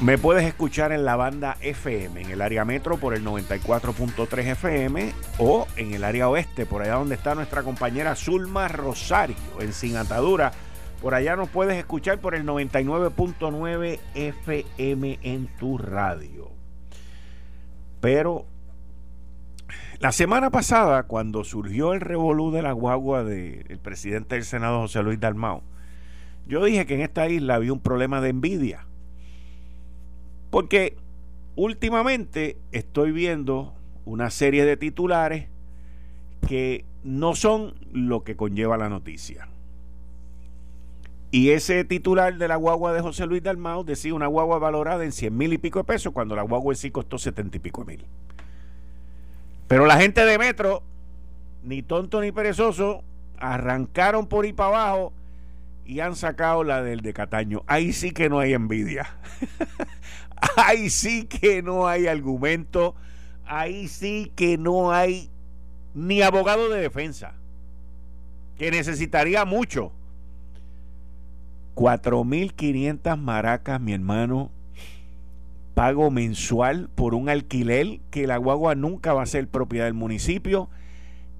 Me puedes escuchar en la banda FM, en el área metro por el 94.3 FM o en el área oeste, por allá donde está nuestra compañera Zulma Rosario, en Sin Atadura. Por allá nos puedes escuchar por el 99.9 FM en tu radio. Pero la semana pasada, cuando surgió el revolú de la guagua del presidente del Senado, José Luis Dalmao, yo dije que en esta isla había un problema de envidia porque últimamente estoy viendo una serie de titulares que no son lo que conlleva la noticia. Y ese titular de la guagua de José Luis Dalmau decía una guagua valorada en 100 mil y pico de pesos cuando la guagua en sí costó 70 y pico mil. Pero la gente de Metro, ni tonto ni perezoso, arrancaron por ahí para abajo y han sacado la del de Cataño. Ahí sí que no hay envidia. ahí sí que no hay argumento, ahí sí que no hay ni abogado de defensa, que necesitaría mucho. 4.500 maracas, mi hermano, pago mensual por un alquiler que la guagua nunca va a ser propiedad del municipio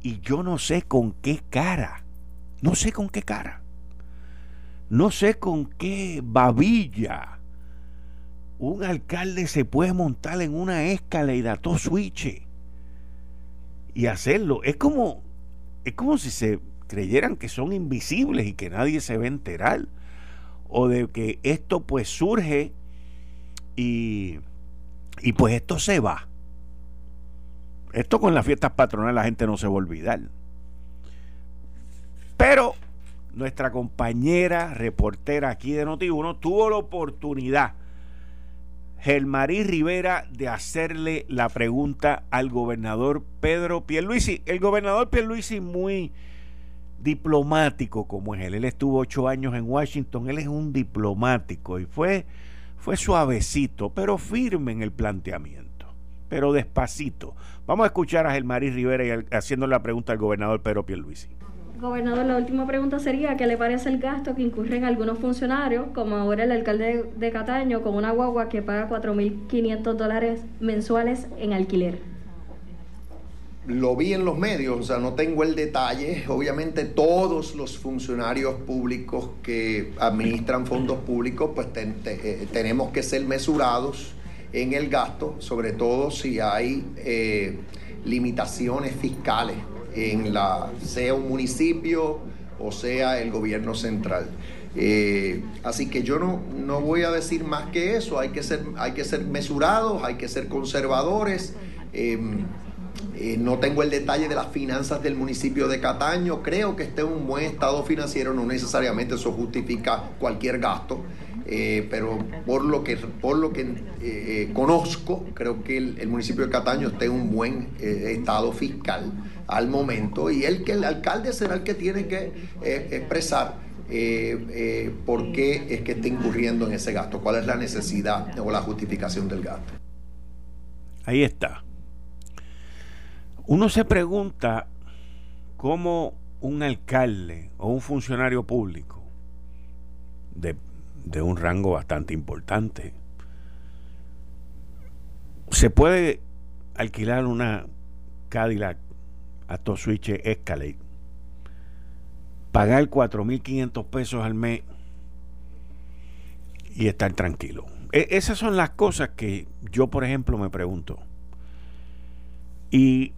y yo no sé con qué cara, no sé con qué cara, no sé con qué babilla un alcalde se puede montar en una escala y todo switch y hacerlo. Es como, es como si se creyeran que son invisibles y que nadie se va a enterar. O de que esto pues surge y, y pues esto se va. Esto con las fiestas patronales la gente no se va a olvidar. Pero nuestra compañera reportera aquí de Noti1 tuvo la oportunidad Gelmarí Rivera de hacerle la pregunta al gobernador Pedro Pierluisi. El gobernador Pierluisi muy diplomático como es él. Él estuvo ocho años en Washington, él es un diplomático y fue, fue suavecito, pero firme en el planteamiento, pero despacito. Vamos a escuchar a Gelmarí Rivera haciendo la pregunta al gobernador Pedro Pierluisi. Gobernador, la última pregunta sería, ¿qué le parece el gasto que incurren algunos funcionarios, como ahora el alcalde de Cataño, con una guagua que paga 4.500 dólares mensuales en alquiler? Lo vi en los medios, o sea, no tengo el detalle. Obviamente todos los funcionarios públicos que administran fondos públicos, pues eh, tenemos que ser mesurados en el gasto, sobre todo si hay eh, limitaciones fiscales en la, sea un municipio o sea el gobierno central. Eh, así que yo no, no voy a decir más que eso, hay que ser, hay que ser mesurados, hay que ser conservadores. Em, eh, no tengo el detalle de las finanzas del municipio de Cataño, creo que esté en un buen estado financiero, no necesariamente eso justifica cualquier gasto. Eh, pero por lo que, por lo que conozco, creo que el, municipio de Cataño está en un buen estado fiscal al momento y el que el alcalde será el que tiene que eh, expresar eh, eh, por qué es que está incurriendo en ese gasto, cuál es la necesidad o la justificación del gasto. Ahí está. Uno se pregunta cómo un alcalde o un funcionario público de, de un rango bastante importante se puede alquilar una Cadillac a switch Escalade. Pagar 4.500 pesos al mes y estar tranquilo. E, esas son las cosas que yo, por ejemplo, me pregunto. Y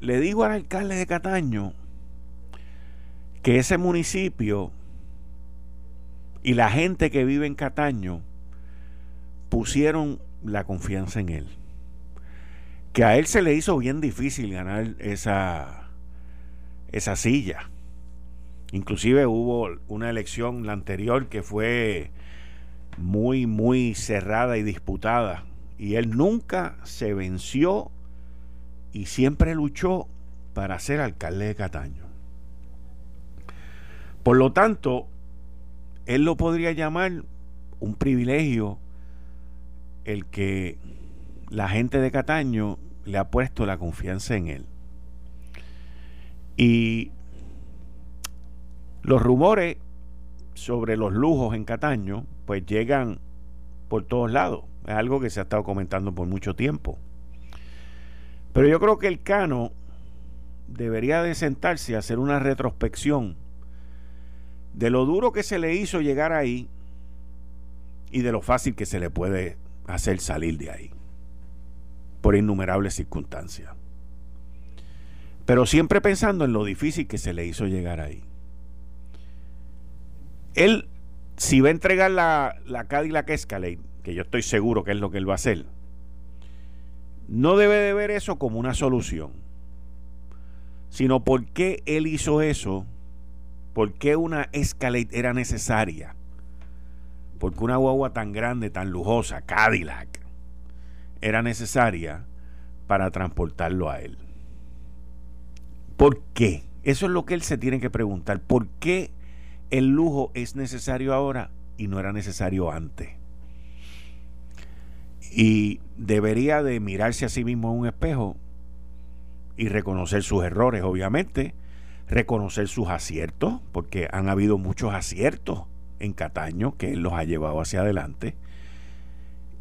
le digo al alcalde de Cataño que ese municipio y la gente que vive en Cataño pusieron la confianza en él que a él se le hizo bien difícil ganar esa, esa silla. Inclusive hubo una elección la anterior que fue muy, muy cerrada y disputada Y él nunca se venció y siempre luchó para ser alcalde de Cataño. Por lo tanto, él lo podría llamar un privilegio el que la gente de Cataño le ha puesto la confianza en él. Y los rumores sobre los lujos en Cataño, pues llegan por todos lados. Es algo que se ha estado comentando por mucho tiempo. Pero yo creo que el Cano debería de sentarse a hacer una retrospección de lo duro que se le hizo llegar ahí y de lo fácil que se le puede hacer salir de ahí por innumerables circunstancias. Pero siempre pensando en lo difícil que se le hizo llegar ahí. Él, si va a entregar la, la Cadillac Escalade, que yo estoy seguro que es lo que él va a hacer, no debe de ver eso como una solución, sino por qué él hizo eso, por qué una Escalade era necesaria, porque una guagua tan grande, tan lujosa, Cadillac, era necesaria para transportarlo a él. ¿Por qué? Eso es lo que él se tiene que preguntar. ¿Por qué el lujo es necesario ahora y no era necesario antes? Y debería de mirarse a sí mismo en un espejo y reconocer sus errores, obviamente, reconocer sus aciertos, porque han habido muchos aciertos en Cataño que él los ha llevado hacia adelante,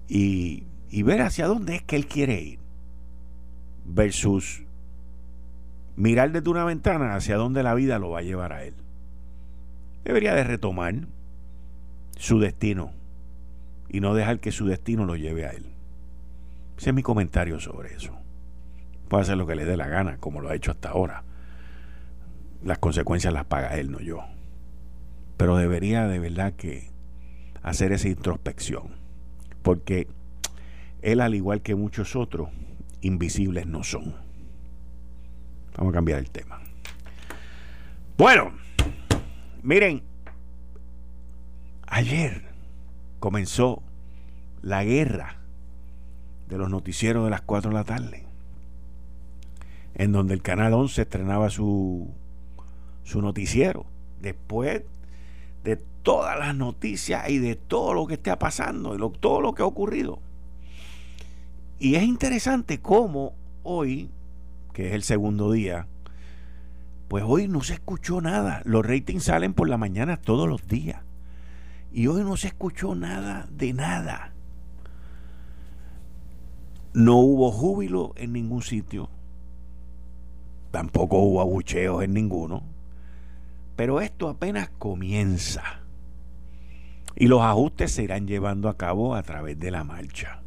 y, y ver hacia dónde es que él quiere ir, versus mirar desde una ventana hacia dónde la vida lo va a llevar a él. Debería de retomar su destino y no dejar que su destino lo lleve a él. Ese es mi comentario sobre eso. Puede hacer lo que le dé la gana, como lo ha hecho hasta ahora. Las consecuencias las paga él, no yo. Pero debería de verdad que hacer esa introspección. Porque él, al igual que muchos otros, invisibles no son. Vamos a cambiar el tema. Bueno, miren, ayer comenzó la guerra de los noticieros de las 4 de la tarde, en donde el Canal 11 estrenaba su, su noticiero. Después de todas las noticias y de todo lo que está pasando, y todo lo que ha ocurrido. Y es interesante cómo hoy, que es el segundo día, pues hoy no se escuchó nada. Los ratings salen por la mañana todos los días. Y hoy no se escuchó nada de nada. No hubo júbilo en ningún sitio. Tampoco hubo abucheos en ninguno. Pero esto apenas comienza. Y los ajustes se irán llevando a cabo a través de la marcha.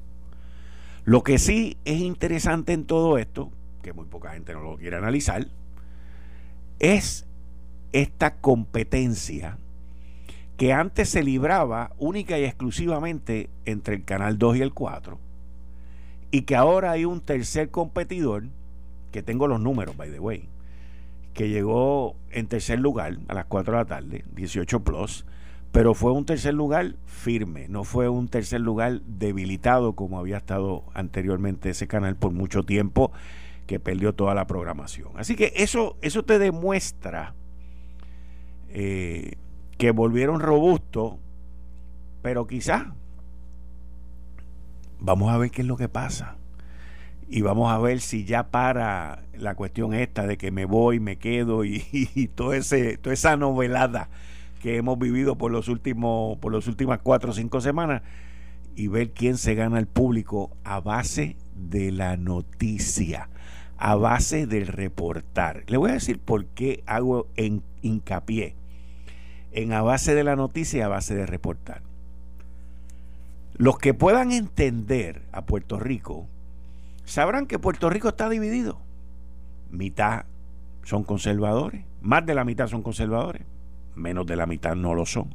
Lo que sí es interesante en todo esto, que muy poca gente no lo quiere analizar, es esta competencia que antes se libraba única y exclusivamente entre el Canal 2 y el 4, y que ahora hay un tercer competidor, que tengo los números, by the way, que llegó en tercer lugar a las 4 de la tarde, 18 plus, pero fue un tercer lugar firme, no fue un tercer lugar debilitado como había estado anteriormente ese canal por mucho tiempo que perdió toda la programación. Así que eso, eso te demuestra eh, que volvieron robustos, pero quizás vamos a ver qué es lo que pasa. Y vamos a ver si ya para la cuestión esta de que me voy, me quedo y, todo ese, toda esa novelada que hemos vivido por los últimos, por las últimas cuatro o cinco semanas y ver quién se gana el público a base de la noticia, a base del reportar. Le voy a decir por qué hago en hincapié en a base de la noticia y a base de reportar. Los que puedan entender a Puerto Rico sabrán que Puerto Rico está dividido. Mitad son conservadores, más de la mitad son conservadores, menos de la mitad no lo son.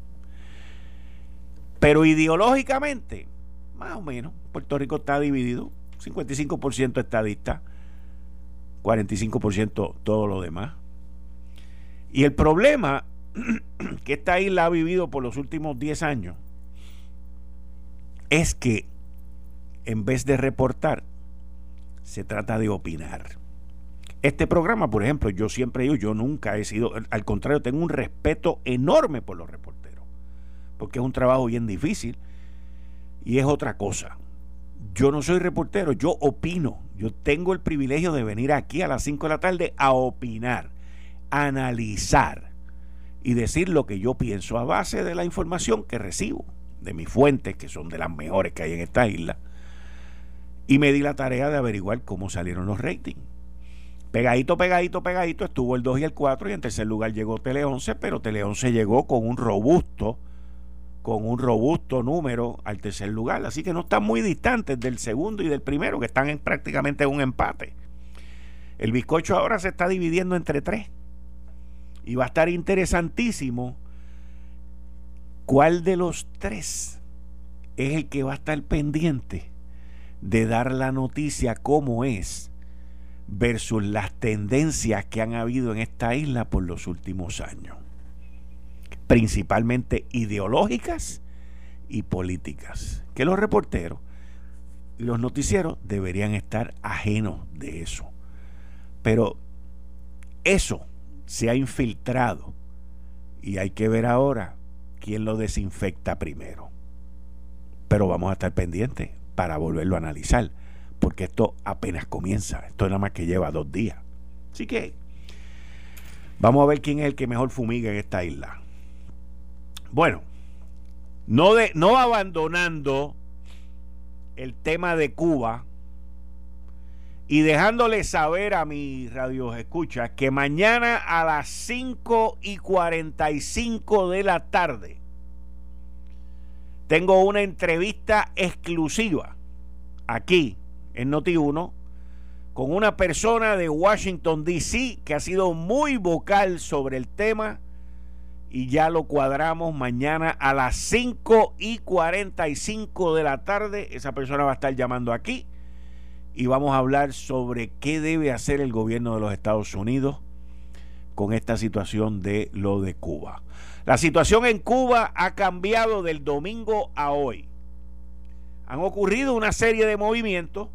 Pero ideológicamente, más o menos, Puerto Rico está dividido, 55% estadista, 45% todo lo demás. Y el problema que esta isla ha vivido por los últimos 10 años es que en vez de reportar, se trata de opinar. Este programa, por ejemplo, yo siempre digo, yo nunca he sido, al contrario, tengo un respeto enorme por los reporteros, porque es un trabajo bien difícil y es otra cosa. Yo no soy reportero, yo opino. Yo tengo el privilegio de venir aquí a las 5 de la tarde a opinar, analizar y decir lo que yo pienso a base de la información que recibo de mis fuentes, que son de las mejores que hay en esta isla. Y me di la tarea de averiguar cómo salieron los ratings. Pegadito, pegadito, pegadito estuvo el 2 y el 4 y en tercer lugar llegó Tele 11, pero Tele 11 llegó con un robusto con un robusto número al tercer lugar. Así que no están muy distantes del segundo y del primero, que están en prácticamente un empate. El bizcocho ahora se está dividiendo entre tres. Y va a estar interesantísimo cuál de los tres es el que va a estar pendiente de dar la noticia como es versus las tendencias que han habido en esta isla por los últimos años principalmente ideológicas y políticas, que los reporteros y los noticieros deberían estar ajenos de eso. Pero eso se ha infiltrado y hay que ver ahora quién lo desinfecta primero. Pero vamos a estar pendientes para volverlo a analizar, porque esto apenas comienza, esto nada más que lleva dos días. Así que vamos a ver quién es el que mejor fumiga en esta isla. Bueno, no, de, no abandonando el tema de Cuba y dejándole saber a mis radios escuchas que mañana a las 5 y 45 de la tarde tengo una entrevista exclusiva aquí en Noti1 con una persona de Washington, D.C. que ha sido muy vocal sobre el tema y ya lo cuadramos mañana a las 5 y 45 de la tarde. Esa persona va a estar llamando aquí y vamos a hablar sobre qué debe hacer el gobierno de los Estados Unidos con esta situación de lo de Cuba. La situación en Cuba ha cambiado del domingo a hoy. Han ocurrido una serie de movimientos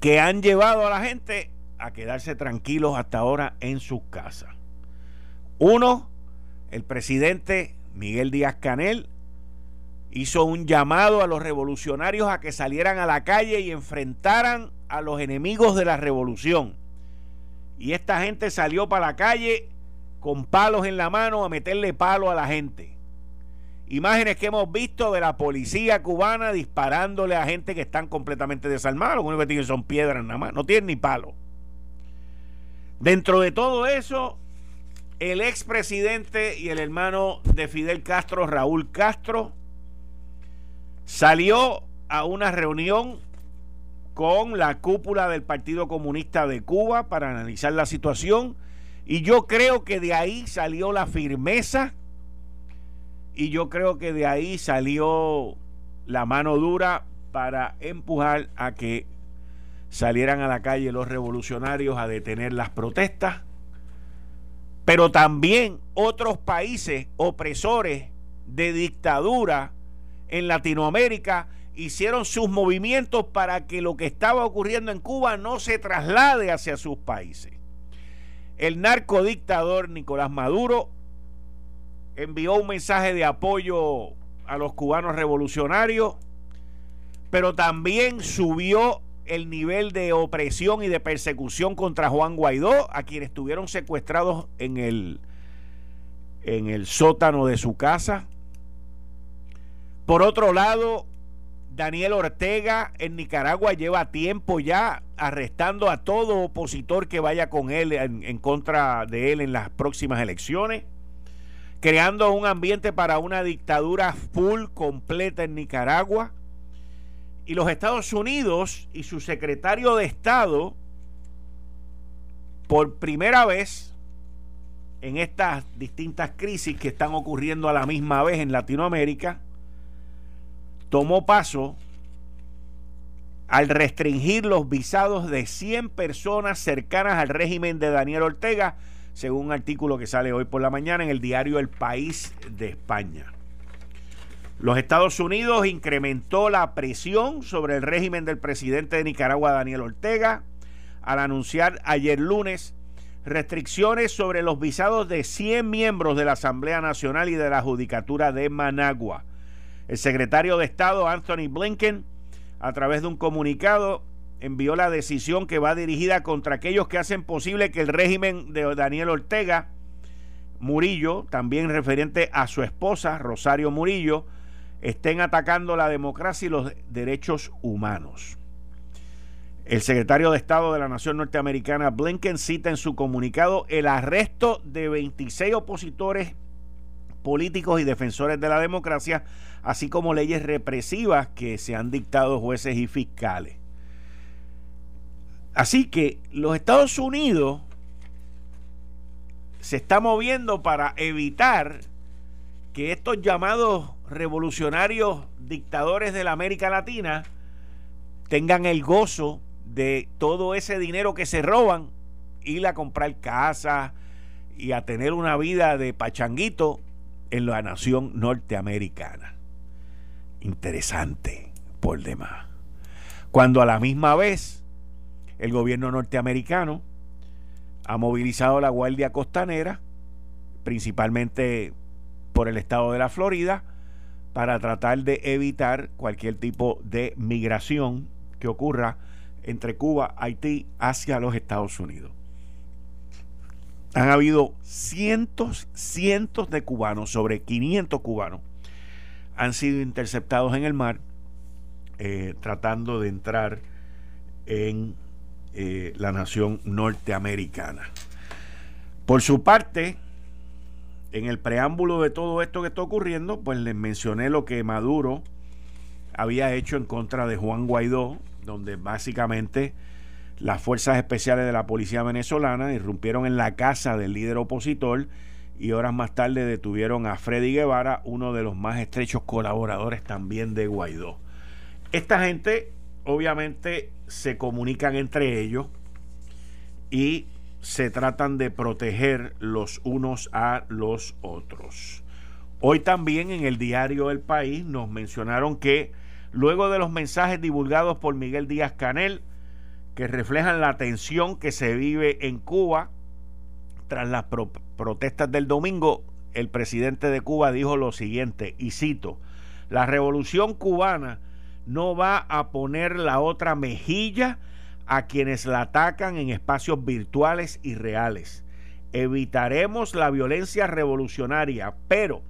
que han llevado a la gente a quedarse tranquilos hasta ahora en sus casas. Uno, el presidente Miguel Díaz Canel hizo un llamado a los revolucionarios a que salieran a la calle y enfrentaran a los enemigos de la revolución. Y esta gente salió para la calle con palos en la mano a meterle palo a la gente. Imágenes que hemos visto de la policía cubana disparándole a gente que están completamente desarmados. Lo único que tienen son piedras nada más, no tienen ni palo. Dentro de todo eso, el expresidente y el hermano de Fidel Castro, Raúl Castro, salió a una reunión con la cúpula del Partido Comunista de Cuba para analizar la situación y yo creo que de ahí salió la firmeza y yo creo que de ahí salió la mano dura para empujar a que salieran a la calle los revolucionarios a detener las protestas pero también otros países opresores de dictadura en Latinoamérica hicieron sus movimientos para que lo que estaba ocurriendo en Cuba no se traslade hacia sus países. El narcodictador Nicolás Maduro envió un mensaje de apoyo a los cubanos revolucionarios, pero también subió el nivel de opresión y de persecución contra Juan Guaidó, a quienes estuvieron secuestrados en el, en el sótano de su casa. Por otro lado, Daniel Ortega en Nicaragua lleva tiempo ya arrestando a todo opositor que vaya con él en, en, contra de él en las próximas elecciones, creando un ambiente para una dictadura full completa en Nicaragua. Y los Estados Unidos y su secretario de Estado, por primera vez en estas distintas crisis que están ocurriendo a la misma vez en Latinoamérica, tomó paso al restringir los visados de 100 personas cercanas al régimen de Daniel Ortega, según un artículo que sale hoy por la mañana en el diario El País de España. Los Estados Unidos incrementó la presión sobre el régimen del presidente de Nicaragua, Daniel Ortega, al anunciar ayer lunes restricciones sobre los visados de 100 miembros de la Asamblea Nacional y de la Judicatura de Managua. El secretario de Estado, Anthony Blinken, a través de un comunicado, envió la decisión que va dirigida contra aquellos que hacen posible que el régimen de Daniel Ortega Murillo, también referente a su esposa, Rosario Murillo, estén atacando la democracia y los derechos humanos. El secretario de Estado de la Nación Norteamericana, Blinken, cita en su comunicado el arresto de 26 opositores políticos y defensores de la democracia, así como leyes represivas que se han dictado jueces y fiscales. Así que los Estados Unidos se está moviendo para evitar que estos llamados revolucionarios dictadores de la América Latina tengan el gozo de todo ese dinero que se roban, ir a comprar casas y a tener una vida de pachanguito en la nación norteamericana. Interesante por demás. Cuando a la misma vez el gobierno norteamericano ha movilizado la Guardia Costanera, principalmente por el estado de la Florida, para tratar de evitar cualquier tipo de migración que ocurra entre Cuba, Haití, hacia los Estados Unidos. Han habido cientos, cientos de cubanos, sobre 500 cubanos, han sido interceptados en el mar eh, tratando de entrar en eh, la nación norteamericana. Por su parte, en el preámbulo de todo esto que está ocurriendo, pues les mencioné lo que Maduro había hecho en contra de Juan Guaidó, donde básicamente las fuerzas especiales de la policía venezolana irrumpieron en la casa del líder opositor y horas más tarde detuvieron a Freddy Guevara, uno de los más estrechos colaboradores también de Guaidó. Esta gente obviamente se comunican entre ellos y se tratan de proteger los unos a los otros. Hoy también en el diario El País nos mencionaron que luego de los mensajes divulgados por Miguel Díaz Canel, que reflejan la tensión que se vive en Cuba, tras las protestas del domingo, el presidente de Cuba dijo lo siguiente, y cito, la revolución cubana no va a poner la otra mejilla a quienes la atacan en espacios virtuales y reales. Evitaremos la violencia revolucionaria, pero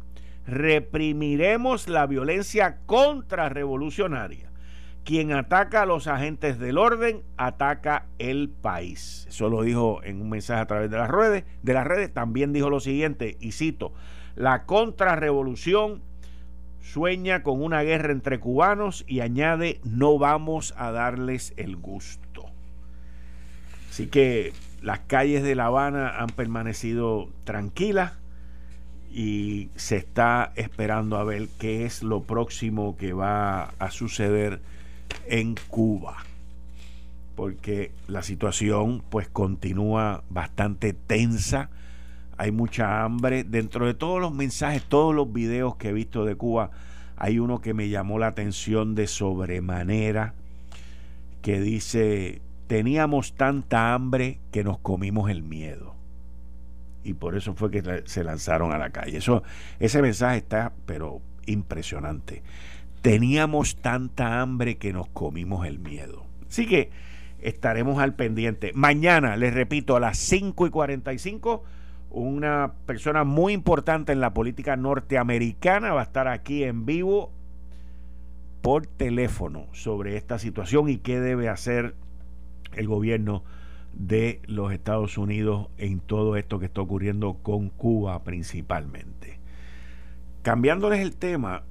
reprimiremos la violencia contrarrevolucionaria. Quien ataca a los agentes del orden ataca el país. Eso lo dijo en un mensaje a través de las redes. De las redes también dijo lo siguiente, y cito: la contrarrevolución sueña con una guerra entre cubanos y añade, no vamos a darles el gusto. Así que las calles de La Habana han permanecido tranquilas y se está esperando a ver qué es lo próximo que va a suceder en Cuba. Porque la situación pues continúa bastante tensa hay mucha hambre. Dentro de todos los mensajes, todos los videos que he visto de Cuba, hay uno que me llamó la atención de sobremanera, que dice, teníamos tanta hambre que nos comimos el miedo. Y por eso fue que se lanzaron a la calle. Eso, ese mensaje está, pero impresionante. Teníamos tanta hambre que nos comimos el miedo. Así que estaremos al pendiente. Mañana, les repito, a las 5 y 45 una persona muy importante en la política norteamericana, va a estar aquí en vivo por teléfono sobre esta situación y qué debe hacer el gobierno de los Estados Unidos en todo esto que está ocurriendo con Cuba principalmente. Cambiándoles el tema,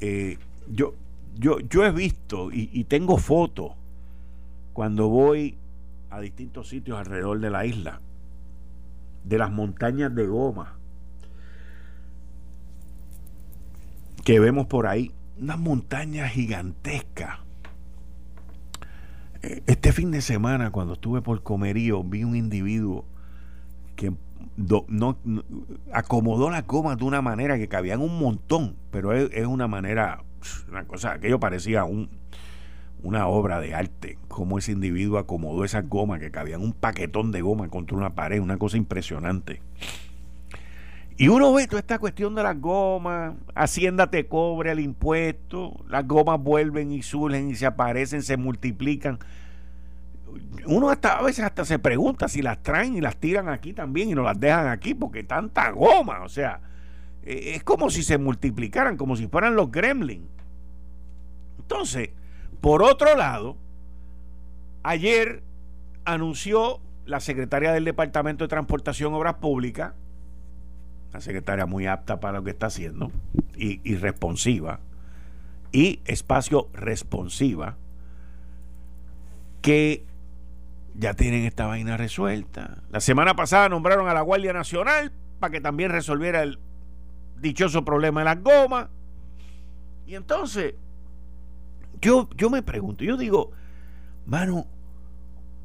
eh, yo, yo, yo he visto y, y tengo fotos cuando voy a distintos sitios alrededor de la isla de las montañas de goma que vemos por ahí, unas montañas gigantescas. Eh, este fin de semana, cuando estuve por Comerío, vi un individuo que no, acomodó la goma de una manera que cabían un montón, pero es, una manera, una cosa, aquello parecía un, una obra de arte, como ese individuo acomodó esas gomas que cabían un paquetón de goma contra una pared, una cosa impresionante. Y uno ve toda esta cuestión de las gomas, Hacienda te cobre el impuesto, las gomas vuelven y surgen y se aparecen, se multiplican uno hasta a veces hasta se pregunta si las traen y las tiran aquí también y no las dejan aquí porque tanta goma, o sea, e, es como si se multiplicaran, como si fueran los gremlins. Entonces, por otro lado, ayer anunció la secretaria del Departamento de Transportación Obras Públicas, la secretaria muy apta para lo que está haciendo y, y responsiva, y espacio responsiva, que ya tienen esta vaina resuelta. La semana pasada nombraron a la Guardia Nacional para que también resolviera el dichoso problema de las gomas. Y entonces, yo, yo me pregunto, yo digo, mano,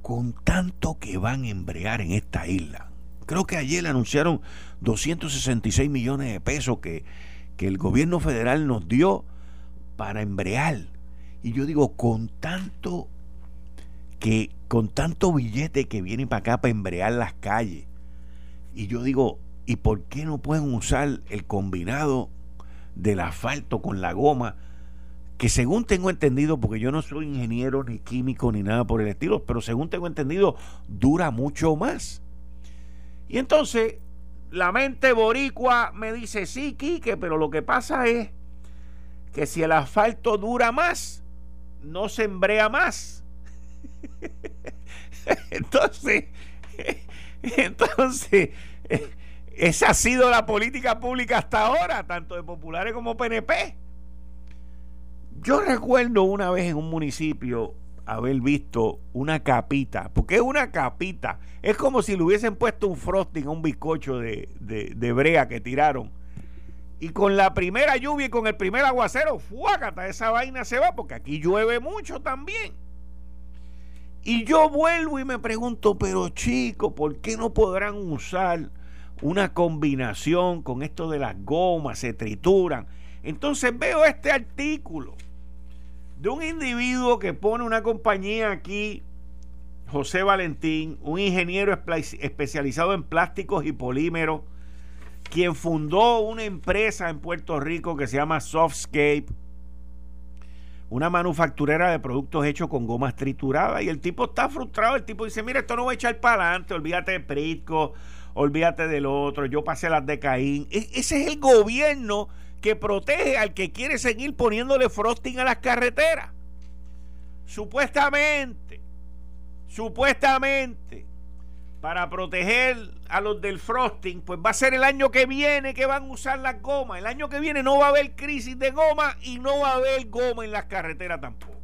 con tanto que van a embrear en esta isla, creo que ayer anunciaron 266 millones de pesos que, que el gobierno federal nos dio para embrear. Y yo digo, con tanto que con tanto billete que viene para acá para embrear las calles, y yo digo, ¿y por qué no pueden usar el combinado del asfalto con la goma? Que según tengo entendido, porque yo no soy ingeniero ni químico ni nada por el estilo, pero según tengo entendido, dura mucho más. Y entonces, la mente boricua me dice, sí, Quique, pero lo que pasa es que si el asfalto dura más, no se embrea más. entonces, entonces, esa ha sido la política pública hasta ahora, tanto de populares como PNP. Yo recuerdo una vez en un municipio haber visto una capita, porque es una capita, es como si le hubiesen puesto un frosting a un bizcocho de, de, brea que tiraron. Y con la primera lluvia y con el primer aguacero, fuácata, esa vaina se va, porque aquí llueve mucho también. Y yo vuelvo y me pregunto, pero chicos, ¿por qué no podrán usar una combinación con esto de las gomas, se trituran? Entonces veo este artículo de un individuo que pone una compañía aquí, José Valentín, un ingeniero especializado en plásticos y polímeros, quien fundó una empresa en Puerto Rico que se llama Softscape una manufacturera de productos hechos con gomas trituradas y el tipo está frustrado, el tipo dice, mira, esto no va a echar para adelante, olvídate de Prisco, olvídate del otro, yo pasé las de Caín. E-, ese es el gobierno que protege al que quiere seguir poniéndole frosting a las carreteras. Supuestamente, supuestamente, para proteger a los del frosting, pues va a ser el año que viene que van a usar las gomas. El año que viene no va a haber crisis de goma y no va a haber goma en las carreteras tampoco.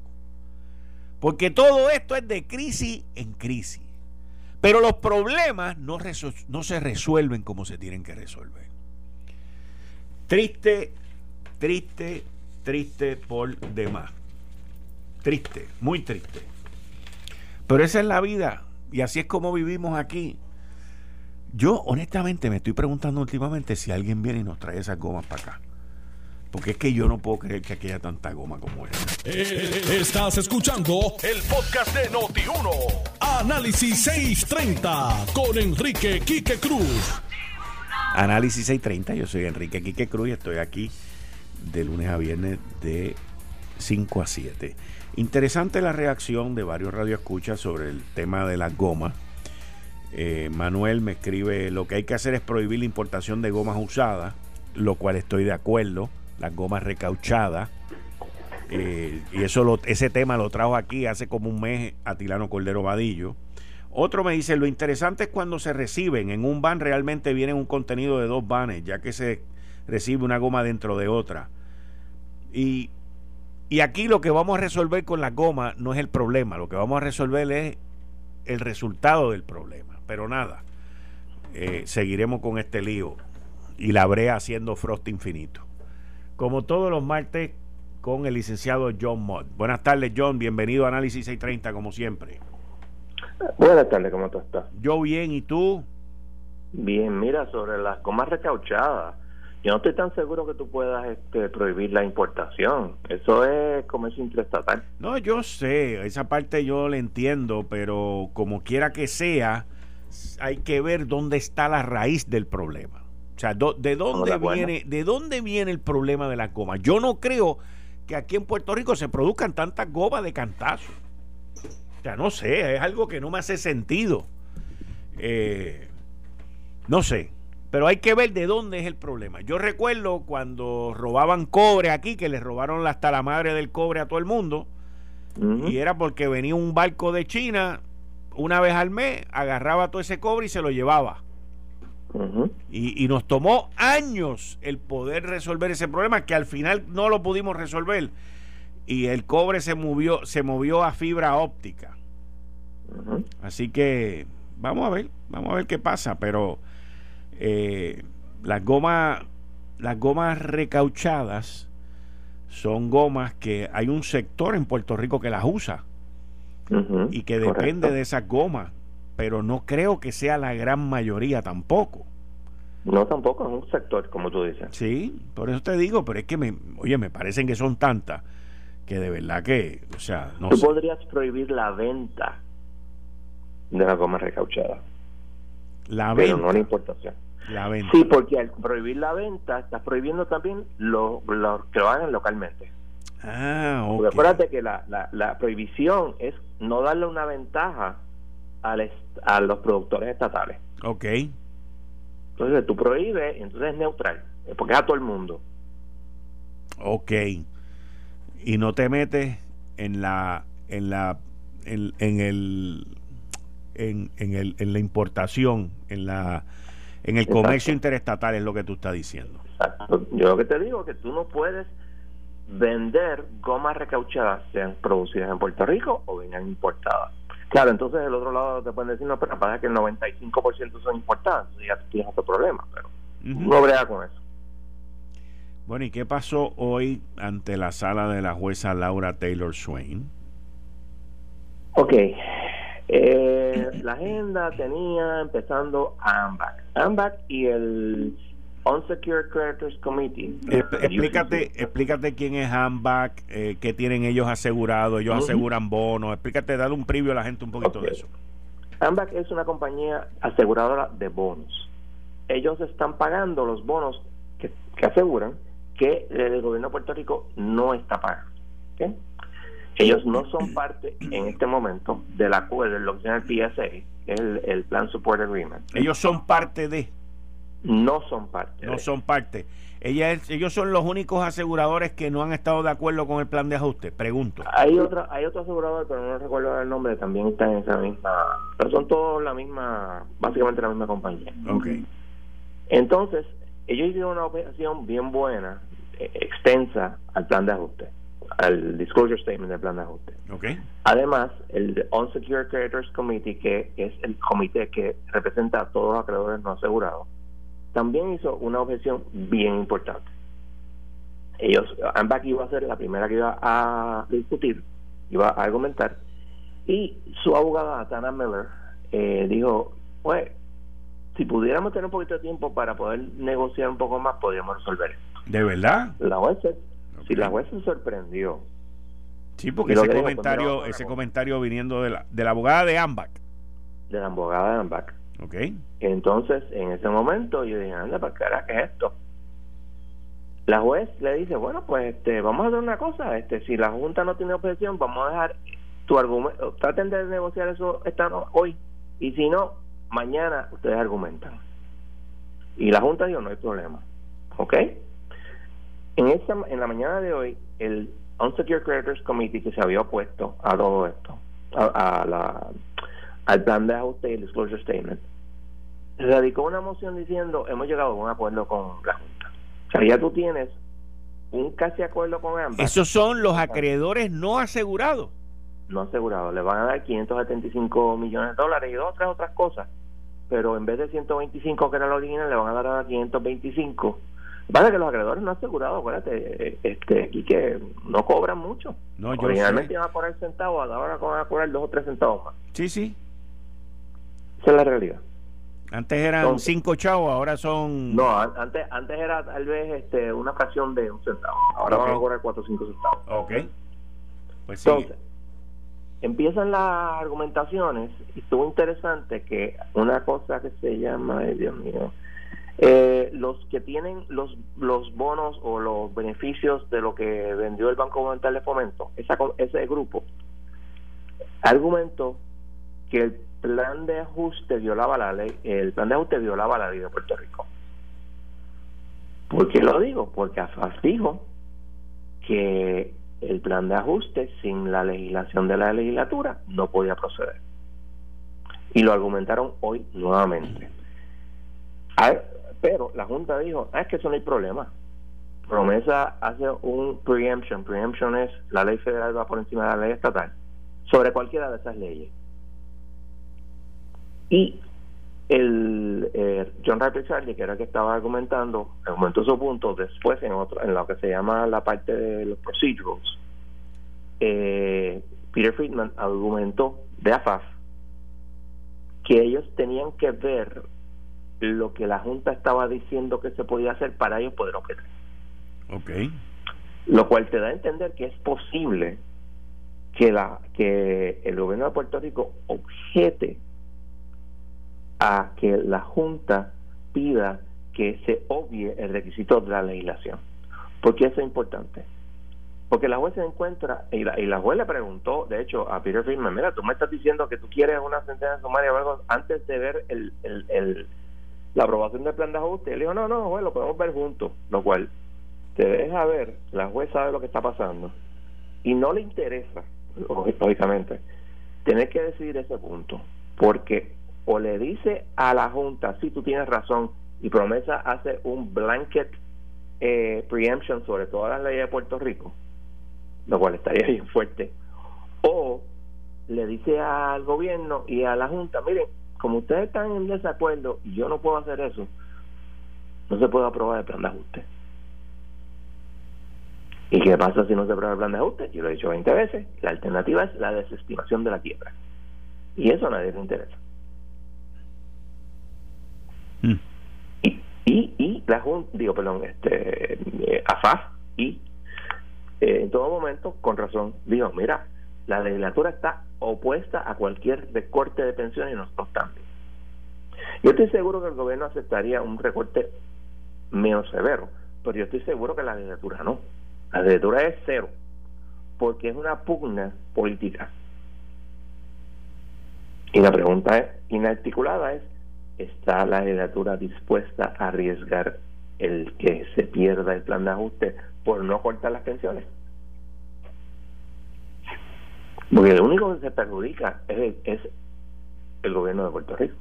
Porque todo esto es de crisis en crisis. Pero los problemas no, no se resuelven como se tienen que resolver. Triste, triste, triste por demás. Triste, muy triste. Pero esa es la vida y así es como vivimos aquí. Yo honestamente me estoy preguntando últimamente si alguien viene y nos trae esas gomas para acá. Porque es que yo no puedo creer que aquí haya tanta goma como esta. Eh, estás escuchando el podcast de Noti1. Análisis 630 con Enrique Quique Cruz. Análisis 630, yo soy Enrique Quique Cruz y estoy aquí de lunes a viernes de 5 a 7. Interesante la reacción de varios radioescuchas sobre el tema de las gomas. Eh, Manuel me escribe, lo que hay que hacer es prohibir la importación de gomas usadas, lo cual estoy de acuerdo, las gomas recauchadas. Eh, y eso ese tema lo trajo aquí hace como un mes a Tilano Cordero Vadillo. Otro me dice, lo interesante es cuando se reciben en un van realmente viene un contenido de dos vanes, ya que se recibe una goma dentro de otra. Y y aquí lo que vamos a resolver con la goma no es el problema, lo que vamos a resolver es el resultado del problema. Pero nada, eh, seguiremos con este lío y la brea haciendo frost infinito. Como todos los martes, con el licenciado John Mott. Buenas tardes, John. Bienvenido a Análisis 630, como siempre. Buenas tardes, ¿cómo tú estás? Yo bien, ¿y tú? Bien, mira, sobre las gomas recauchadas, yo no estoy tan seguro que tú puedas este, prohibir la importación. Eso es comercio interestatal. No, yo sé, esa parte yo la entiendo, pero como quiera que sea, hay que ver dónde está la raíz del problema. O sea, ¿de dónde viene, de dónde viene el problema de la goma? Yo no creo que aquí en Puerto Rico se produzcan tantas gomas de cantazo. O sea, no sé, es algo que no me hace sentido. Eh, no sé, pero hay que ver de dónde es el problema. Yo recuerdo cuando robaban cobre aquí, que les robaron hasta la madre del cobre a todo el mundo, y era porque venía un barco de China una vez al mes, agarraba todo ese cobre y se lo llevaba y, nos tomó años el poder resolver ese problema que al final no lo pudimos resolver y el cobre se movió se movió a fibra óptica así que vamos a ver vamos a ver qué pasa pero eh, las gomas las gomas recauchadas son gomas que hay un sector en Puerto Rico que las usa y que depende de esas gomas pero no creo que sea la gran mayoría tampoco. No, tampoco, es un sector, como tú dices. Sí, por eso te digo, pero es que, me, oye, me parecen que son tantas que de verdad que, o sea, no Tú podrías prohibir la venta de la goma recauchada. La venta. Pero no la importación. La venta. Sí, porque al prohibir la venta, estás prohibiendo también lo, que lo hagan localmente. Ah, ok. Porque acuérdate que la, la, la prohibición es no darle una ventaja a los productores estatales. Ok. Entonces tú prohíbes, entonces es neutral, porque es a todo el mundo. Ok. Y no te metes en la en la en, el en, en, el, en la importación, en la en el comercio interestatal es lo que tú estás diciendo. Yo lo que te digo es que tú no puedes vender gomas recauchadas, sean producidas en Puerto Rico o vengan importadas. Claro, entonces el otro lado te pueden decir, no, pero pasa que el 95% son importados, y ya tienes otro problema, pero no brega con eso. Bueno, ¿y qué pasó hoy ante la sala de la jueza Laura Taylor Swain? Ok, eh, la agenda tenía empezando AMBAC. AMBAC y el Unsecured Creditors Committee. explícate, explícate quién es AMBAC, eh, qué tienen ellos asegurado, ellos aseguran bonos. Explícate, dale un previo a la gente un poquito de eso. AMBAC es una compañía aseguradora de bonos. Ellos están pagando los bonos que, aseguran que el gobierno de Puerto Rico no está pagando. Ellos no son parte en este momento del acuerdo, de lo que se llama el PSA, el, el Plan Support Agreement. Ellos son parte de no son parte. No son parte. ellos son los únicos aseguradores que no han estado de acuerdo con el plan de ajuste. Pregunto. Hay otra, hay otro asegurador, pero no recuerdo el nombre. También están en esa misma. Pero son todos la misma, básicamente la misma compañía. Ok. Entonces, ellos hicieron una operación bien buena, extensa al plan de ajuste, al disclosure statement del plan de ajuste. Okay. Además, el Unsecured Creditors Committee, que es el comité que representa a todos los acreedores no asegurados también hizo una objeción bien importante. Ellos, AMBAC iba a ser la primera que iba a discutir, iba a argumentar, y su abogada, Tana Miller, eh, dijo, pues, si pudiéramos tener un poquito de tiempo para poder negociar un poco más, podríamos resolver esto. ¿De verdad? La juez, si la juez se sorprendió. Sí, porque ese pues, comentario, ese comentario viniendo de la, de la abogada de AMBAC. De la abogada de AMBAC. Ok. Entonces, en ese momento yo dije, anda, ¿para qué qué es esto? La juez le dice, bueno, pues este, vamos a hacer una cosa, este, si la Junta no tiene objeción, vamos a dejar tu argumento, traten de negociar eso esta hoy, y si no, mañana ustedes argumentan. Y la Junta dijo, no hay problema. ¿Ok? En, esta, en la mañana de hoy, el Unsecured Creditors Committee, que se había opuesto a todo esto, a la al plan de ajuste y el disclosure statement, radicó una moción diciendo hemos llegado a un acuerdo con la Junta. O sea, ya tú tienes un casi acuerdo con ambas. Esos son los acreedores no asegurados. No asegurados. Le van a dar 575 millones de dólares y dos otras otras cosas. Pero en vez de 125 que era la original, le van a dar a 525. Pasa que los acreedores no asegurados, acuérdate, este, aquí que no cobran mucho. No, yo Originalmente iban a poner centavos, ahora van a cobrar dos o tres centavos más. Sí, sí. Esa es la realidad. Antes eran cinco chavos, ahora son... No, antes antes era tal vez este, una fracción de un centavo. Ahora vamos a cobrar cuatro o cinco centavos. Ok. Pues Entonces, empiezan las argumentaciones y estuvo interesante que una cosa que se llama, ay Dios mío, eh, los que tienen los los bonos o los beneficios de lo que vendió el Banco Monetal de Fomento, esa, ese grupo argumentó que el plan de ajuste violaba la ley, el plan de ajuste violaba la ley de Puerto Rico. ¿Por qué lo digo? Porque AFAS dijo que el plan de ajuste sin la legislación de la legislatura no podía proceder. Y lo argumentaron hoy nuevamente. Pero la Junta dijo, ah, es que eso no hay problema. Promesa hace un preemption. Preemption es la ley federal va por encima de la ley estatal sobre cualquiera de esas leyes. Y el eh, John Ray Charlie, que era el que estaba argumentando, argumentó su punto después en otro, en lo que se llama la parte de los procedurals. Eh, Peter Friedman argumentó de AFAF que ellos tenían que ver lo que la Junta estaba diciendo que se podía hacer para ellos poder operar. Okay. Lo cual te da a entender que es posible que la que el gobierno de Puerto Rico objete a que la Junta pida que se obvie el requisito de la legislación. ¿Por qué eso es importante? Porque la juez se encuentra, y la, y la juez le preguntó, de hecho, a Peter Friedman, mira, tú me estás diciendo que tú quieres una sentencia sumaria o algo antes de ver el, el, la aprobación del plan de ajuste. Él dijo, no, no, juez, lo podemos ver juntos. Lo cual te deja ver, la juez sabe lo que está pasando y no le interesa, lógicamente, tener que decidir ese punto. Porque o le dice a la Junta, si tú tienes razón, y promesa hace un blanket eh, preemption sobre todas las leyes de Puerto Rico, lo cual estaría bien fuerte, o le dice al gobierno y a la Junta, miren, como ustedes están en desacuerdo y yo no puedo hacer eso, no se puede aprobar el plan de ajuste. ¿Y qué pasa si no se aprueba el plan de ajuste? Yo lo he dicho 20 veces, la alternativa es la desestimación de la quiebra. Y eso a nadie le interesa. Mm. Y, y, y la Junta, digo, perdón, este, eh, AFAF y eh, en todo momento, con razón, dijo, mira, la legislatura está opuesta a cualquier recorte de pensiones y nosotros también. Yo estoy seguro que el gobierno aceptaría un recorte menos severo, pero yo estoy seguro que la legislatura no. La legislatura es cero, porque es una pugna política. Y la pregunta inarticulada es, ¿está la legislatura dispuesta a arriesgar el que se pierda el plan de ajuste por no cortar las pensiones? Porque el único que se perjudica es, es el gobierno de Puerto Rico.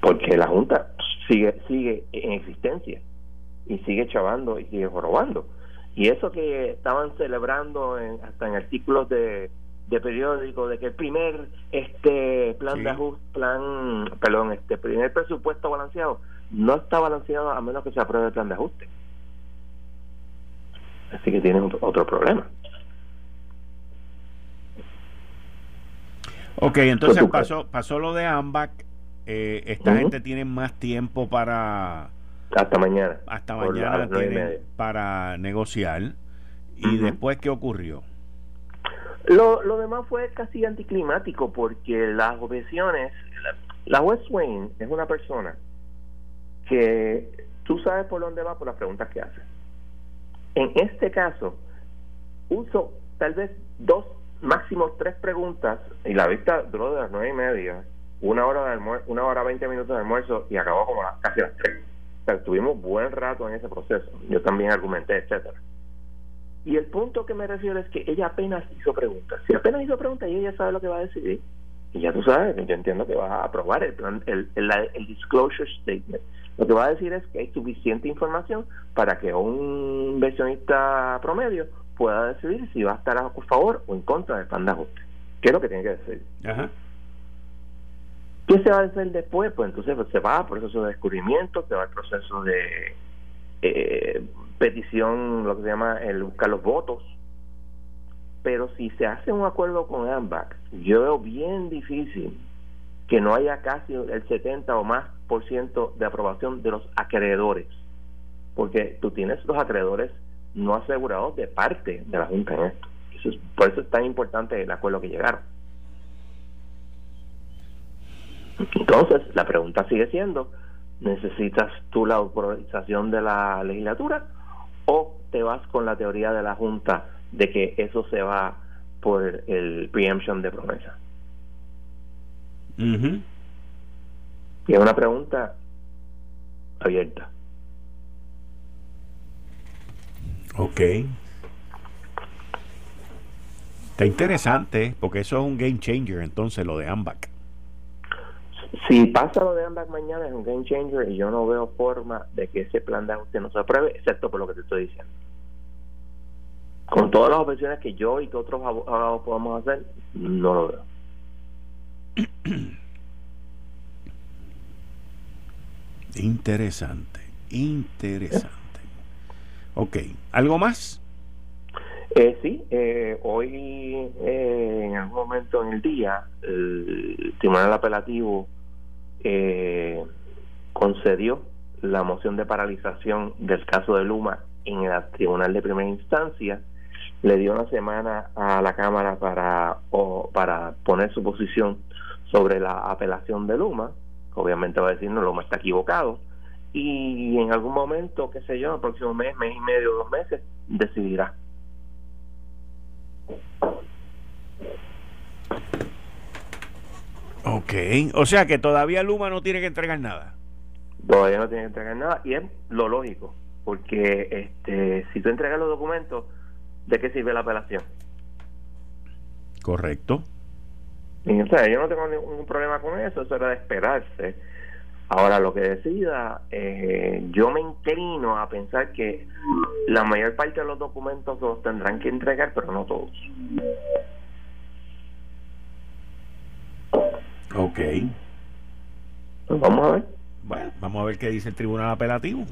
Porque la Junta sigue sigue en existencia y sigue chavando y sigue robando. Y eso que estaban celebrando en, hasta en artículos de, de periódico de que el primer este plan de ajuste, plan, perdón, este primer presupuesto balanceado no está balanceado a menos que se apruebe el plan de ajuste. Así que tienen otro, problema. Ok, entonces pasó pasó lo de AMBAC. Eh, esta gente tiene más tiempo para hasta mañana. Hasta mañana tienen para negociar. ¿Y después qué ocurrió? Lo, lo demás fue casi anticlimático porque las objeciones, la, juez Swain es una persona que tú sabes por dónde va por las preguntas que hace. En este caso, uso tal vez dos, máximo tres preguntas y la vista duró de las nueve y media, una hora de almuerzo, una hora veinte minutos de almuerzo y acabó como las, casi las tres. O sea, tuvimos buen rato en ese proceso. Yo también argumenté, etcétera. Y el punto que me refiero es que ella apenas hizo preguntas. Si apenas hizo preguntas ella sabe lo que va a decidir, y ya tú sabes, yo entiendo que va a aprobar el, plan, el, el, disclosure statement. Lo que va a decir es que hay suficiente información para que un inversionista promedio pueda decidir si va a estar a favor o en contra del plan de ajuste. ¿Qué es lo que tiene que decir? ¿Qué se va a hacer después? Pues entonces se va al proceso de descubrimiento, se va al proceso de eh, petición, lo que se llama el buscar los votos. Pero si se hace un acuerdo con AMBAC, yo veo bien difícil que no haya casi el 70 o más por ciento de aprobación de los acreedores, porque tú tienes los acreedores no asegurados de parte de la Junta en esto. por eso es tan importante el acuerdo que llegaron. Entonces, la pregunta sigue siendo, ¿necesitas tú la autorización de la legislatura o te vas con la teoría de la Junta de que eso se va por el preemption de promesa? Y es una pregunta abierta. Ok. Está interesante, porque eso es un game changer, entonces, lo de AMBAC. Si pasa lo de AMBAC mañana, es un game changer y yo no veo forma de que ese plan de ajuste no se apruebe, excepto por lo que te estoy diciendo. Con todas las opciones que yo y que otros abogados podamos hacer, no lo veo. Interesante, interesante. Ok, ¿algo más? Eh, sí, eh, hoy eh, en algún momento en el día el Tribunal Apelativo eh, concedió la moción de paralización del caso de Luma en el Tribunal de Primera Instancia, le dio una semana a la Cámara para, o, para poner su posición sobre la apelación de Luma, obviamente va a decir no, Luma está equivocado, y en algún momento, qué sé yo, el próximo mes, mes y medio, dos meses, decidirá. Ok, o sea que todavía Luma no tiene que entregar nada. Todavía no tiene que entregar nada y es lo lógico, porque este si tú entregas los documentos, ¿de qué sirve la apelación? Correcto. Y, o sea, yo no tengo ningún problema con eso, eso era de esperarse. Ahora, lo que decida, eh, yo me inclino a pensar que la mayor parte de los documentos los tendrán que entregar, pero no todos. Ok. Pues vamos a ver. Bueno, vamos a ver qué dice el Tribunal Apelativo.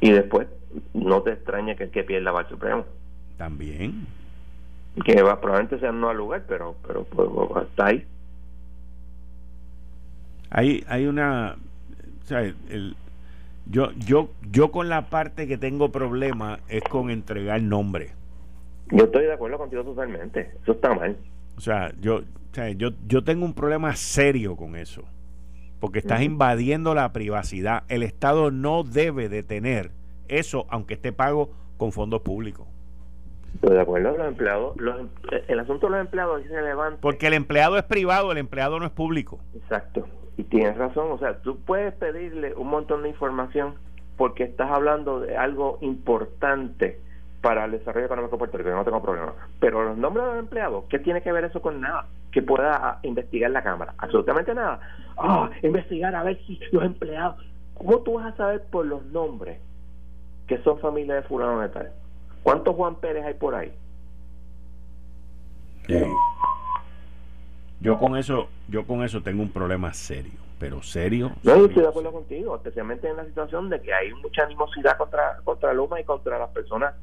Y después, no te extrañe que el que pierda va al Supremo. También. Que va, probablemente sea no al lugar, pero, pero pues, pues, está ahí. Hay, hay una. El, yo, yo, yo con la parte que tengo problema es con entregar nombre. Yo estoy de acuerdo contigo totalmente. Eso está mal. O sea, yo, yo, yo tengo un problema serio con eso. Porque estás invadiendo la privacidad. El Estado no debe de tener eso, aunque esté pago con fondos públicos. Estoy de acuerdo, los empleados, el asunto de los empleados es relevante. Porque el empleado es privado, el empleado no es público. Exacto. Y tienes razón, o sea, tú puedes pedirle un montón de información porque estás hablando de algo importante para el desarrollo económico de Puerto Rico, no tengo problema. Pero los nombres de los empleados, ¿qué tiene que ver eso con nada? Que pueda ah, investigar la Cámara. Absolutamente nada. Ah, investigar a ver si los empleados. ¿Cómo tú vas a saber por los nombres que son familia de fulano de tal? ¿Cuántos Juan Pérez hay por ahí? Yo con eso, yo con eso tengo un problema serio, pero serio. No, estoy de acuerdo contigo, especialmente en la situación de que hay mucha animosidad contra, contra Luma y contra las personas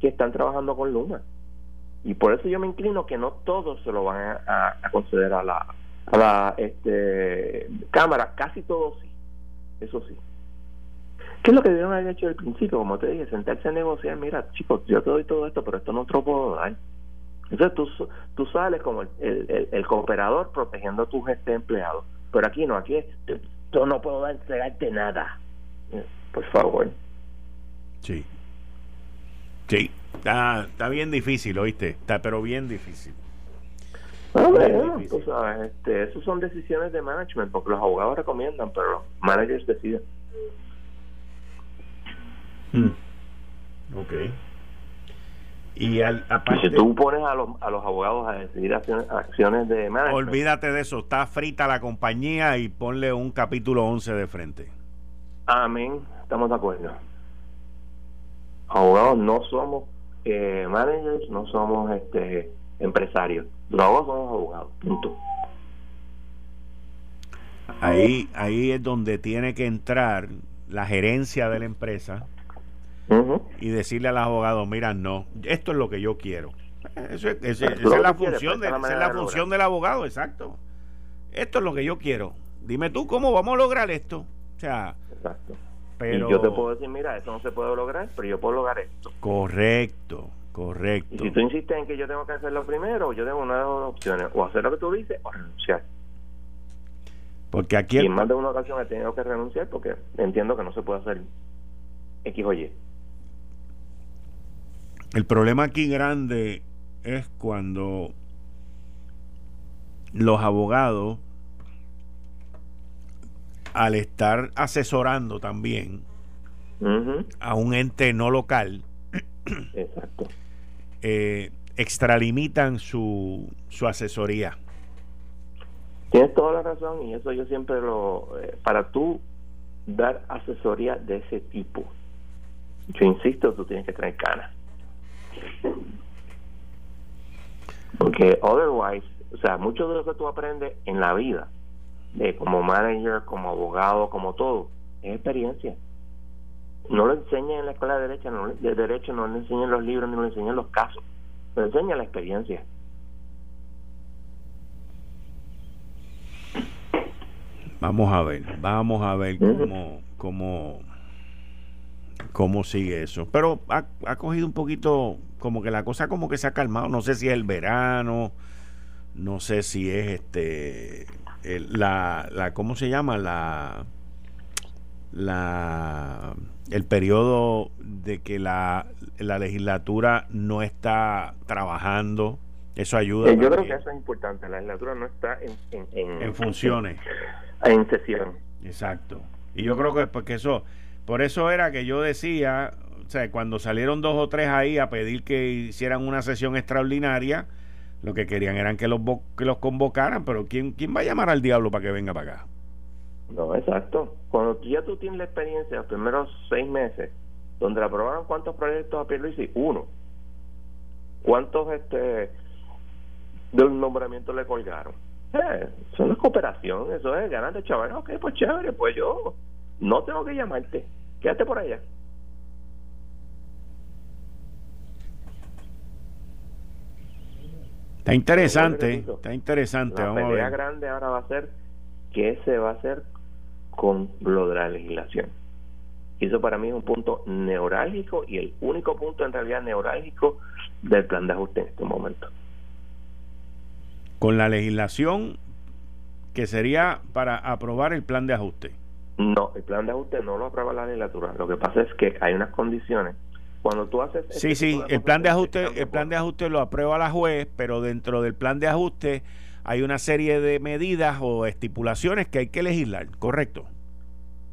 que están trabajando con Luma. Y por eso yo me inclino que no todos se lo van a, conceder a la, a la este, Cámara, casi todos sí, eso sí. ¿Qué es lo que debieron haber hecho al principio? Como te dije, sentarse a negociar, mira, chicos, yo te doy todo esto, pero esto no te lo puedo dar entonces tú, tú sales como el, el, cooperador protegiendo a tus este empleados. Pero aquí no, aquí yo no puedo entregarte nada. Por favor. Sí. Sí, está, está bien difícil, ¿oíste? Está pero bien difícil. No, bueno, tú sabes, este, eso son decisiones de management, porque los abogados recomiendan, pero los managers deciden. Hmm. Ok. Y al, aparte, si tú pones a los, a los abogados a decidir acciones, de management, Olvídate de eso, está frita la compañía y ponle un capítulo 11 de frente. Amén, estamos de acuerdo. Abogados no somos eh, managers, no somos este empresarios. Los abogados somos abogados, punto. Ahí, ahí es donde tiene que entrar la gerencia de la empresa y decirle al abogado, mira, no, esto es lo que yo quiero. esa es la función, de, la función del abogado, exacto. esto es lo que yo quiero. Dime tú cómo vamos a lograr esto. O sea, Exacto. Pero... Y yo te puedo decir, mira, eso no se puede lograr, pero yo puedo lograr esto. Correcto, correcto. Y si tú insistes en que yo tengo que hacerlo primero, yo tengo una de dos opciones, o hacer lo que tú dices o renunciar. Porque aquí... Y en más de una ocasión he tenido que renunciar porque entiendo que no se puede hacer X o Y. El problema aquí grande es cuando los abogados al estar asesorando también a un ente no local, Exacto. Eh, extralimitan su, su asesoría. Tienes toda la razón y eso yo siempre lo... Eh, para tú dar asesoría de ese tipo, yo insisto, tú tienes que traer canas. Porque otherwise, o sea, mucho de lo que tú aprendes en la vida, de como manager, como abogado, como todo, es experiencia. No lo enseñan en la escuela de derecho, no, de derecho, no le enseñan los libros, ni le enseñan los casos, lo enseñan la experiencia. Vamos a ver, vamos a ver cómo, cómo, cómo sigue eso. Pero ha, ha cogido un poquito, como que la cosa como que se ha calmado. No sé si es el verano, no sé si es este el, la, la cómo se llama la la el periodo de que la, la legislatura no está trabajando. Eso ayuda yo creo que eso es importante. La legislatura no está en, en, en, funciones. en, sesión. Exacto. Y yo creo que porque eso por eso era que yo decía o sea cuando salieron dos o tres ahí a pedir que hicieran una sesión extraordinaria lo que querían eran que los, que los convocaran, pero ¿quién, ¿quién va a llamar al diablo para que venga para acá? No, exacto. Cuando ya tú tienes la experiencia, los primeros seis meses, donde le aprobaron cuántos proyectos a Pierluisi, uno. ¿Cuántos este de un nombramiento le colgaron? Eh, eso no es cooperación, eso es ganar de chaval. Ok, pues chévere, pues yo no tengo que llamarte. Quédate por allá. Está interesante, está interesante. La pelea grande ahora va a ser qué se va a hacer con lo de la legislación. Y eso para mí es un punto neurálgico y el único punto en realidad neurálgico del plan de ajuste en este momento. Con la legislación que sería para aprobar el plan de ajuste. No, el plan de ajuste no lo aprueba la legislatura. Lo que pasa es que hay unas condiciones. Cuando tú haces sí este sí el plan de ajuste el plan de ajuste lo aprueba la juez pero dentro del plan de ajuste hay una serie de medidas o estipulaciones que hay que legislar correcto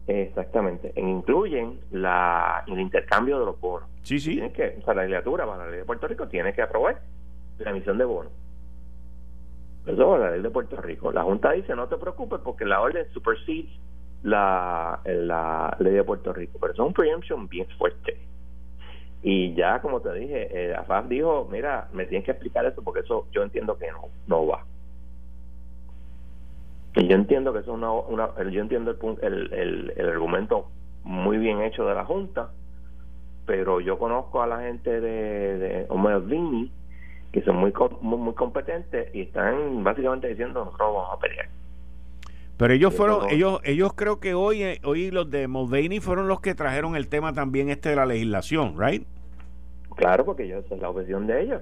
exactamente. Incluyen la el intercambio de los bonos. Sí sí. Que o sea, la legislatura para la ley de Puerto Rico tiene que aprobar la emisión de bonos. Eso es la ley de Puerto Rico. La junta dice no te preocupes porque la orden supersedes la, la ley de Puerto Rico pero es un preemption bien fuerte y ya, como te dije, eh, Afaf dijo, mira, me tienes que explicar eso porque eso yo entiendo que no, no va. Y yo entiendo que eso es una, una yo entiendo el, el, el, argumento muy bien hecho de la Junta, pero yo conozco a la gente de, de Omar Vini que son muy, muy, competentes y están básicamente diciendo nosotros vamos a pelear. Pero ellos fueron, ellos, ellos creo que hoy, eh, hoy los de Mulvaney fueron los que trajeron el tema también este de la legislación, ¿right? Claro, porque ellos, esa es la objeción de ellos.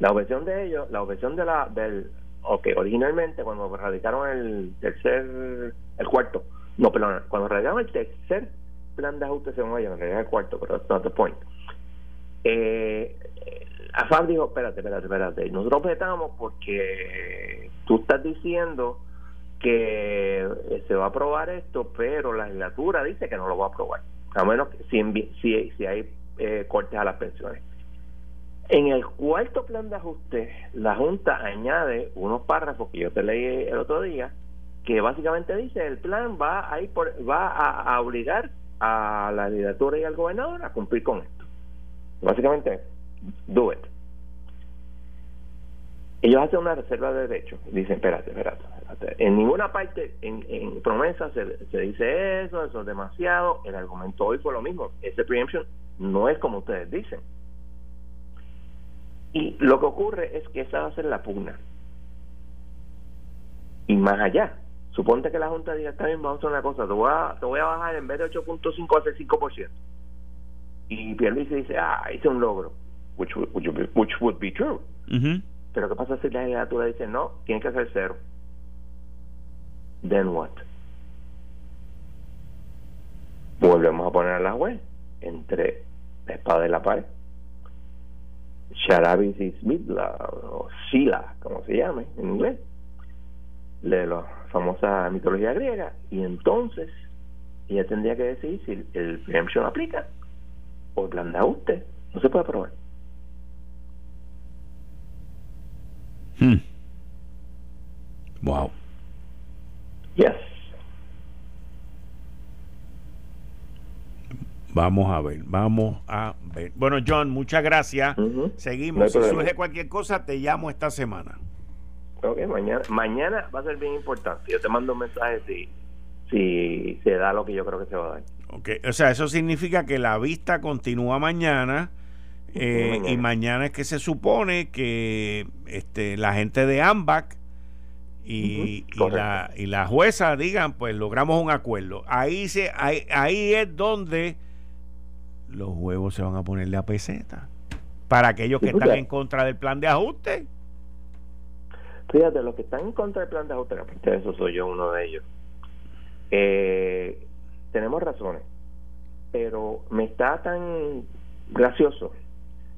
La objeción de ellos, la objeción de la, del, ok, originalmente cuando radicaron el tercer, el cuarto, no, perdón, cuando radicaron el tercer plan de ajuste según ellos, en realidad el cuarto, pero that's not the point. Eh, AFAB dijo, espérate, espérate, espérate, nosotros objetamos porque tú estás diciendo que eh, se va a aprobar esto, pero la legislatura dice que no lo va a aprobar, a menos que si, si, si hay eh, cortes a las pensiones. En el cuarto plan de ajuste, la Junta añade unos párrafos que yo te leí el otro día, que básicamente dice el plan va a ir va a, obligar a la legislatura y al gobernador a cumplir con esto. Básicamente, do it ellos hacen una reserva de derechos. Dicen, espérate, espérate, En ninguna parte, en, en promesa, se, se, dice eso, eso es demasiado. El argumento hoy fue lo mismo. Ese preemption no es como ustedes dicen. Y lo que ocurre es que esa va a ser la pugna. y más allá. Suponte que la Junta diga, está bien, vamos a hacer una cosa, te voy a, te voy a bajar en vez de 8.5 a 5%. Y Pierluisi dice, ah, hice un logro, which, would- which, would be- which would be true. Pero ¿qué pasa si la legislatura dice, no, tiene que ser cero? Then what? Volvemos a poner a la juez entre la espada y la pared. Sharabi y Smith, o Sila, como se llame en inglés, de la famosa mitología griega, y entonces ella tendría que decidir si el, preemption aplica o el plan de ajuste. No se puede aprobar. Hmm. Wow. Yes. Vamos a ver, vamos a ver. Bueno, John, muchas gracias. Seguimos. No si surge cualquier cosa, te llamo esta semana. Ok, mañana, mañana va a ser bien importante. Yo te mando un mensaje si, si se da lo que yo creo que se va a dar. Ok, O sea, eso significa que la vista continúa mañana. eh, mañana. Y mañana es que se supone que este, la gente de AMBAC y, y la, y la jueza digan, pues logramos un acuerdo. Ahí, se, ahí, ahí es donde los huevos se van a ponerle a peseta. Para aquellos que están en contra del plan de ajuste. Fíjate, los que están en contra del plan de ajuste, aparte de eso soy yo uno de ellos. Eh, tenemos razones, pero me está tan gracioso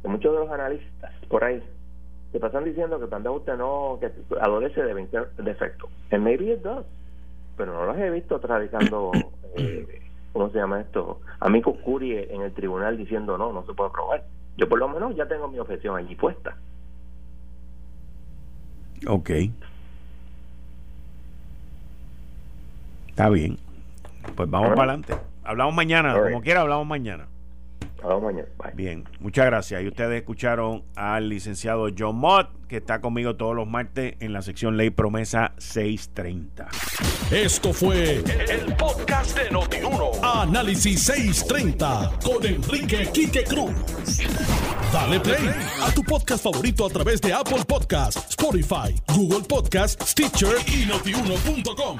que muchos de los analistas por ahí te pasan diciendo que el plan de ajuste no que adolece de 20 defectos. And maybe it does, pero no los he visto radicando, eh, ¿cómo se llama esto? Amigos Curie en el tribunal diciendo no, no se puede aprobar. Yo por lo menos ya tengo mi objeción allí puesta. Ok. Está bien. Pues vamos para adelante. Hablamos mañana, como quiera, hablamos mañana. Hablamos mañana. Bye. Bien, muchas gracias. Y ustedes escucharon al licenciado John Mott, que está conmigo todos los martes en la sección Ley Promesa 630. Esto fue el podcast de Notiuno. Análisis 630 con Enrique Quique Cruz. Dale play a tu podcast favorito a través de Apple Podcasts, Spotify, Google Podcasts, Stitcher y notiuno.com.